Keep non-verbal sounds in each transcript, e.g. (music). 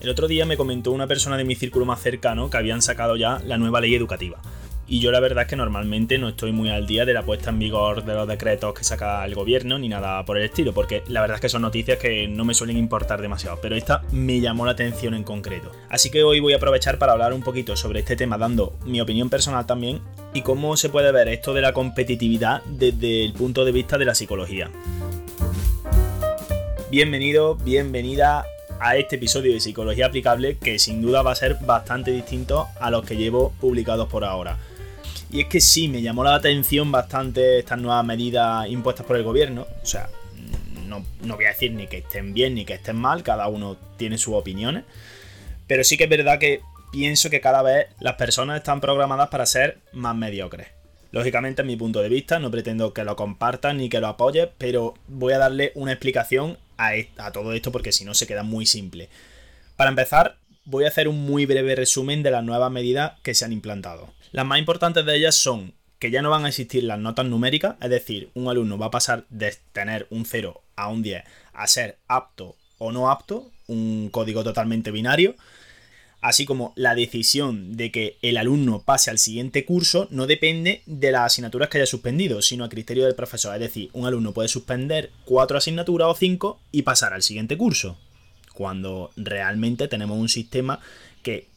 El otro día me comentó una persona de mi círculo más cercano que habían sacado ya la nueva ley educativa. Y yo la verdad es que normalmente no estoy muy al día de la puesta en vigor de los decretos que saca el gobierno ni nada por el estilo, porque la verdad es que son noticias que no me suelen importar demasiado, pero esta me llamó la atención en concreto. Así que hoy voy a aprovechar para hablar un poquito sobre este tema, dando mi opinión personal también y cómo se puede ver esto de la competitividad desde el punto de vista de la psicología. Bienvenido, bienvenida a este episodio de Psicología Aplicable que sin duda va a ser bastante distinto a los que llevo publicados por ahora. Y es que sí, me llamó la atención bastante estas nuevas medidas impuestas por el gobierno. O sea, no, no, voy a decir ni que estén bien ni que estén mal, cada uno tiene sus opiniones. Pero sí que es verdad que pienso que cada vez las personas están programadas para ser más mediocres. Lógicamente, en mi punto de vista, no pretendo que lo compartan ni que lo apoyes, pero voy a darle una explicación a, todo esto porque si no se queda muy simple. Para empezar, voy a hacer un muy breve resumen de las nuevas medidas que se han implantado. Las más importantes de ellas son que ya no van a existir las notas numéricas, es decir, un alumno va a pasar de tener un 0 a un 10 a ser apto o no apto, un código totalmente binario, así como la decisión de que el alumno pase al siguiente curso no depende de las asignaturas que haya suspendido, sino a criterio del profesor. Es decir, un alumno puede suspender cuatro asignaturas o cinco y pasar al siguiente curso, cuando realmente tenemos un sistema que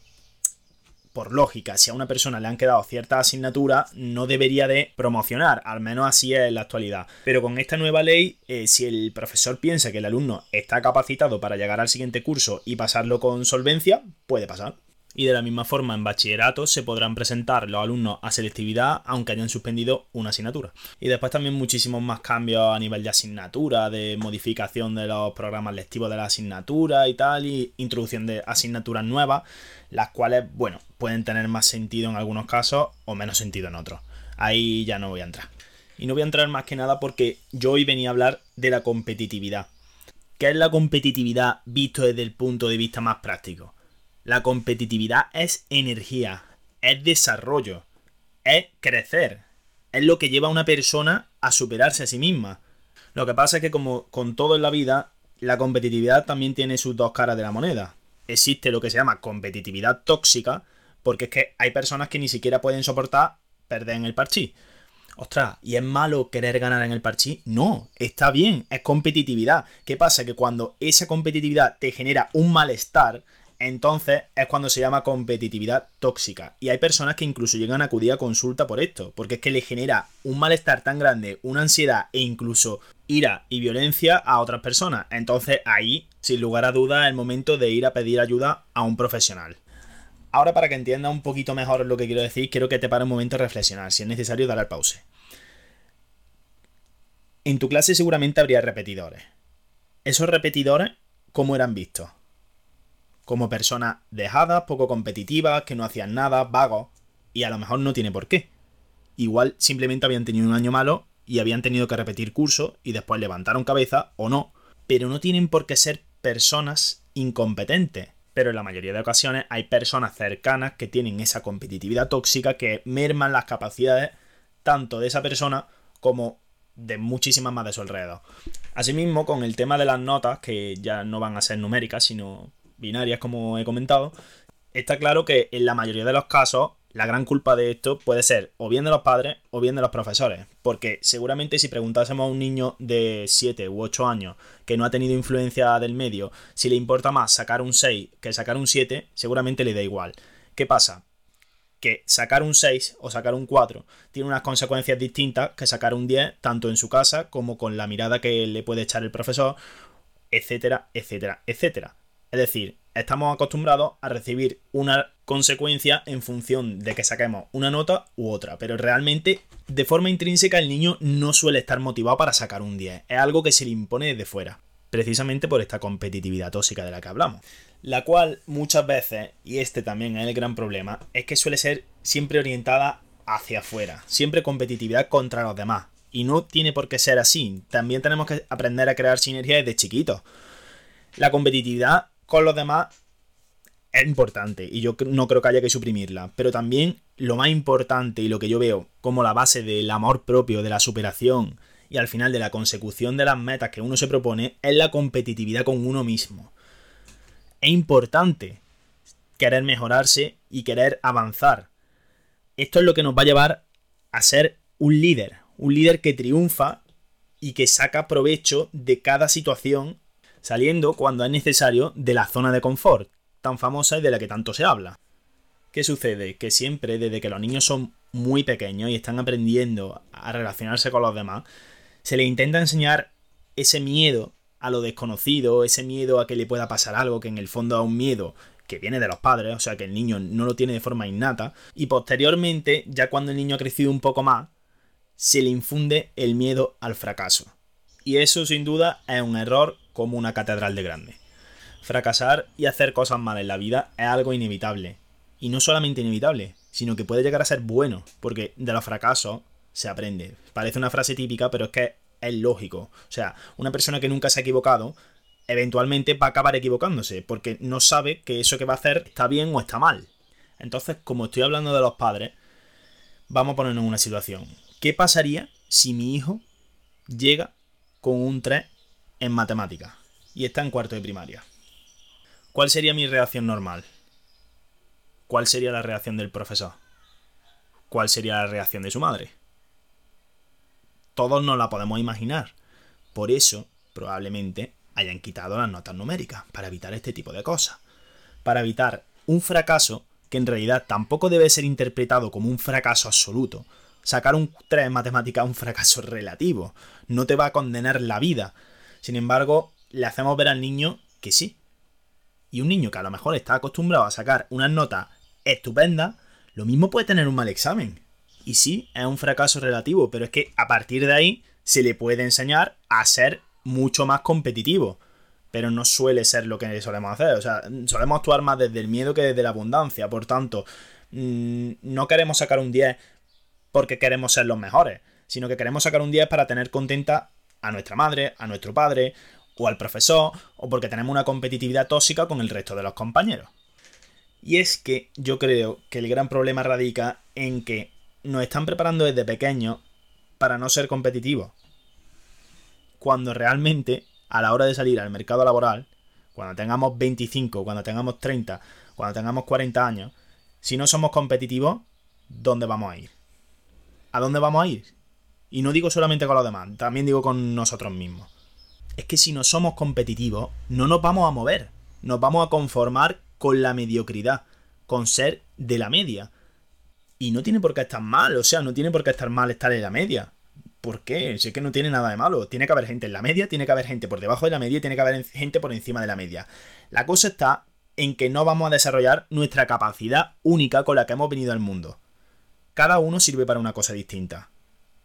por lógica, si a una persona le han quedado ciertas asignaturas, no debería de promocionar, al menos así es en la actualidad. Pero con esta nueva ley, eh, si el profesor piensa que el alumno está capacitado para llegar al siguiente curso y pasarlo con solvencia, puede pasar. Y de la misma forma, en bachillerato se podrán presentar los alumnos a selectividad aunque hayan suspendido una asignatura. Y después también muchísimos más cambios a nivel de asignatura, de modificación de los programas lectivos de la asignatura y tal, y introducción de asignaturas nuevas, las cuales, bueno, pueden tener más sentido en algunos casos o menos sentido en otros. Ahí ya no voy a entrar. Y no voy a entrar más que nada porque yo hoy venía a hablar de la competitividad. ¿Qué es la competitividad visto desde el punto de vista más práctico? La competitividad es energía, es desarrollo, es crecer, es lo que lleva a una persona a superarse a sí misma. Lo que pasa es que como con todo en la vida, la competitividad también tiene sus dos caras de la moneda. Existe lo que se llama competitividad tóxica, porque es que hay personas que ni siquiera pueden soportar perder en el parchí. Ostras, ¿y es malo querer ganar en el parchí? No, está bien, es competitividad. ¿Qué pasa? Que cuando esa competitividad te genera un malestar, entonces es cuando se llama competitividad tóxica. Y hay personas que incluso llegan a acudir a consulta por esto, porque es que le genera un malestar tan grande, una ansiedad e incluso ira y violencia a otras personas. Entonces ahí, sin lugar a dudas, es el momento de ir a pedir ayuda a un profesional. Ahora para que entiendas un poquito mejor lo que quiero decir, quiero que te pare un momento a reflexionar. Si es necesario, dar al pause. En tu clase seguramente habría repetidores. Esos repetidores, ¿cómo eran vistos? Como personas dejadas, poco competitivas, que no hacían nada, vagos, y a lo mejor no tiene por qué. Igual simplemente habían tenido un año malo y habían tenido que repetir curso y después levantaron cabeza o no, pero no tienen por qué ser personas incompetentes. Pero en la mayoría de ocasiones hay personas cercanas que tienen esa competitividad tóxica que merman las capacidades tanto de esa persona como de muchísimas más de su alrededor. Asimismo, con el tema de las notas, que ya no van a ser numéricas, sino binarias, como he comentado, está claro que en la mayoría de los casos la gran culpa de esto puede ser o bien de los padres o bien de los profesores. Porque seguramente si preguntásemos a un niño de 7 u 8 años que no ha tenido influencia del medio, si le importa más sacar un 6 que sacar un 7, seguramente le da igual. ¿Qué pasa? Que sacar un 6 o sacar un 4 tiene unas consecuencias distintas que sacar un 10 tanto en su casa como con la mirada que le puede echar el profesor, etcétera, etcétera, etcétera. Es decir, estamos acostumbrados a recibir una consecuencia en función de que saquemos una nota u otra, pero realmente de forma intrínseca el niño no suele estar motivado para sacar un 10, es algo que se le impone desde fuera, precisamente por esta competitividad tóxica de la que hablamos. La cual muchas veces, y este también es el gran problema, es que suele ser siempre orientada hacia afuera, siempre competitividad contra los demás. Y no tiene por qué ser así, también tenemos que aprender a crear sinergias desde chiquitos. La competitividad con los demás es importante y yo no creo que haya que suprimirla. Pero también lo más importante y lo que yo veo como la base del amor propio, de la superación y al final de la consecución de las metas que uno se propone es la competitividad con uno mismo. es importante querer mejorarse y querer avanzar. Esto es lo que nos va a llevar a ser un líder, un líder que triunfa y que saca provecho de cada situación, saliendo cuando es necesario de la zona de confort, tan famosa y de la que tanto se habla. ¿Qué sucede? Que siempre, desde que los niños son muy pequeños y están aprendiendo a relacionarse con los demás, se les intenta enseñar ese miedo a lo desconocido, ese miedo a que le pueda pasar algo, que en el fondo es un miedo que viene de los padres, o sea que el niño no lo tiene de forma innata, y posteriormente, ya cuando el niño ha crecido un poco más, se le infunde el miedo al fracaso. Y eso sin duda es un error como una catedral de grande. Fracasar y hacer cosas mal en la vida es algo inevitable. Y no solamente inevitable, sino que puede llegar a ser bueno, porque de los fracasos se aprende. Parece una frase típica, pero es que es lógico. O sea, una persona que nunca se ha equivocado, eventualmente va a acabar equivocándose, porque no sabe que eso que va a hacer está bien o está mal. Entonces, como estoy hablando de los padres, vamos a ponernos en una situación. ¿Qué pasaría si mi hijo llega con un 3 en matemáticas y está en cuarto de primaria? ¿Cuál sería mi reacción normal? ¿Cuál sería la reacción del profesor? ¿Cuál sería la reacción de su madre? Todos nos la podemos imaginar. Por eso, probablemente, hayan quitado las notas numéricas, para evitar este tipo de cosas. Para evitar un fracaso que en realidad tampoco debe ser interpretado como un fracaso absoluto. Sacar un 3 en matemática es un fracaso relativo. No te va a condenar la vida. Sin embargo, le hacemos ver al niño que sí. Y un niño que a lo mejor está acostumbrado a sacar unas notas estupendas, lo mismo puede tener un mal examen. Y sí, es un fracaso relativo, pero es que a partir de ahí se le puede enseñar a ser mucho más competitivo. Pero no suele ser lo que solemos hacer. O sea, solemos actuar más desde el miedo que desde la abundancia. Por tanto, mm, no queremos sacar un 10 porque queremos ser los mejores, sino que queremos sacar un 10 para tener contenta a nuestra madre, a nuestro padre, o al profesor, o porque tenemos una competitividad tóxica con el resto de los compañeros. Y es que yo creo que el gran problema radica en que nos están preparando desde pequeños para no ser competitivos. Cuando realmente, a la hora de salir al mercado laboral, cuando tengamos 25, cuando tengamos 30, cuando tengamos 40 años, si no somos competitivos, ¿dónde vamos a ir? ¿A dónde vamos a ir? Y no digo solamente con los demás, también digo con nosotros mismos. Es que si no somos competitivos, no nos vamos a mover. Nos vamos a conformar con la mediocridad, con ser de la media. Y no tiene por qué estar mal, o sea, no tiene por qué estar mal estar en la media. ¿Por qué? Sé que no tiene nada de malo. Tiene que haber gente en la media, tiene que haber gente por debajo de la media y tiene que haber gente por encima de la media. La cosa está en que no vamos a desarrollar nuestra capacidad única con la que hemos venido al mundo. Cada uno sirve para una cosa distinta.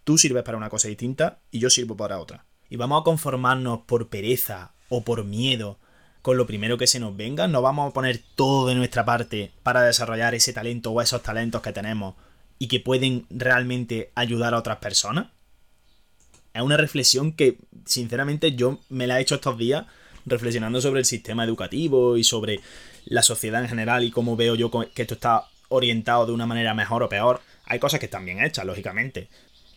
Tú sirves para una cosa distinta y yo sirvo para otra. Y vamos a conformarnos por pereza o por miedo con lo primero que se nos venga, no vamos a poner todo de nuestra parte para desarrollar ese talento o esos talentos que tenemos y que pueden realmente ayudar a otras personas. Es una reflexión que, sinceramente, yo me la he hecho estos días reflexionando sobre el sistema educativo y sobre la sociedad en general y cómo veo yo que esto está orientado de una manera mejor o peor. Hay cosas que están bien hechas, lógicamente,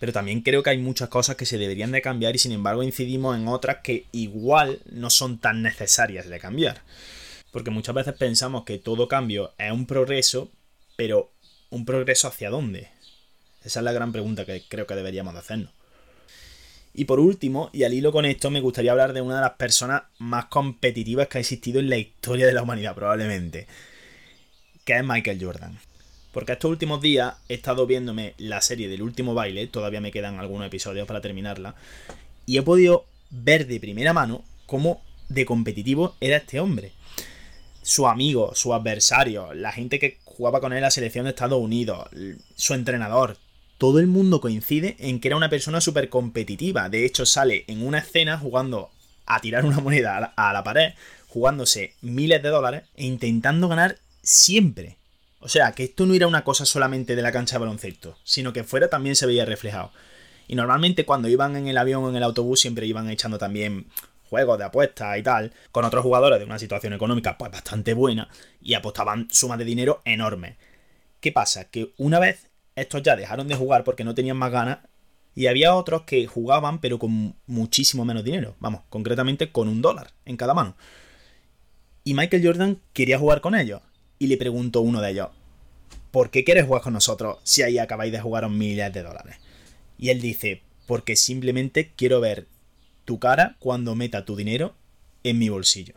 pero también creo que hay muchas cosas que se deberían de cambiar y sin embargo incidimos en otras que igual no son tan necesarias de cambiar. Porque muchas veces pensamos que todo cambio es un progreso, pero ¿un progreso hacia dónde? Esa es la gran pregunta que creo que deberíamos de hacernos. Y por último, y al hilo con esto, me gustaría hablar de una de las personas más competitivas que ha existido en la historia de la humanidad, probablemente, que es Michael Jordan. Porque estos últimos días he estado viéndome la serie del último baile, todavía me quedan algunos episodios para terminarla, y he podido ver de primera mano cómo de competitivo era este hombre. Su amigo, su adversario, la gente que jugaba con él en la selección de Estados Unidos, su entrenador, todo el mundo coincide en que era una persona súper competitiva. De hecho, sale en una escena jugando a tirar una moneda a la pared, jugándose miles de dólares e intentando ganar siempre. O sea, que esto no era una cosa solamente de la cancha de baloncesto, sino que fuera también se veía reflejado. Y normalmente cuando iban en el avión o en el autobús siempre iban echando también juegos de apuestas y tal, con otros jugadores de una situación económica pues bastante buena y apostaban sumas de dinero enormes. ¿Qué pasa? Que una vez estos ya dejaron de jugar porque no tenían más ganas y había otros que jugaban pero con muchísimo menos dinero, vamos, concretamente con un dólar en cada mano. Y Michael Jordan quería jugar con ellos. Y le preguntó uno de ellos, ¿por qué quieres jugar con nosotros si ahí acabáis de jugar miles de dólares? Y él dice, porque simplemente quiero ver tu cara cuando meta tu dinero en mi bolsillo.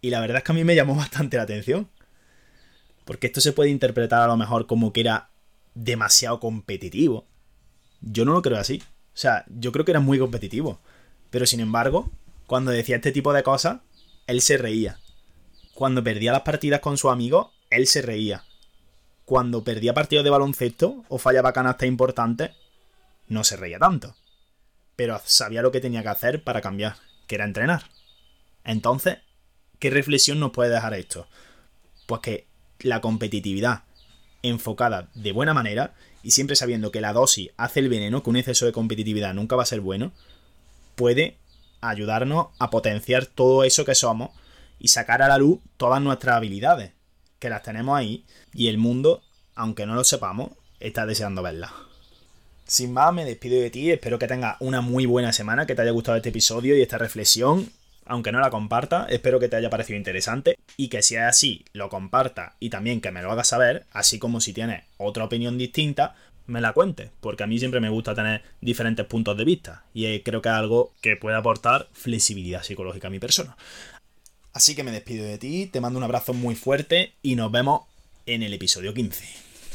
Y la verdad es que a mí me llamó (laughs) bastante la atención. Porque esto se puede interpretar a lo mejor como que era demasiado competitivo. Yo no lo creo así. O sea, yo creo que era muy competitivo. Pero sin embargo, cuando decía este tipo de cosas, él se reía. Cuando perdía las partidas con su amigo, él se reía. Cuando perdía partidos de baloncesto o fallaba canastas importantes, no se reía tanto. Pero sabía lo que tenía que hacer para cambiar, que era entrenar. Entonces, ¿qué reflexión nos puede dejar esto? Pues que la competitividad enfocada de buena manera y siempre sabiendo que la dosis hace el veneno, que un exceso de competitividad nunca va a ser bueno, puede ayudarnos a potenciar todo eso que somos y sacar a la luz todas nuestras habilidades, que las tenemos ahí y el mundo, aunque no lo sepamos, está deseando verlas. Sin más, me despido de ti, espero que tengas una muy buena semana, que te haya gustado este episodio y esta reflexión aunque no la comparta, espero que te haya parecido interesante y que si es así, lo comparta y también que me lo hagas saber, así como si tienes otra opinión distinta, me la cuentes, porque a mí siempre me gusta tener diferentes puntos de vista y eh, creo que es algo que puede aportar flexibilidad psicológica a mi persona. Así que me despido de ti, te mando un abrazo muy fuerte y nos vemos en el episodio 15.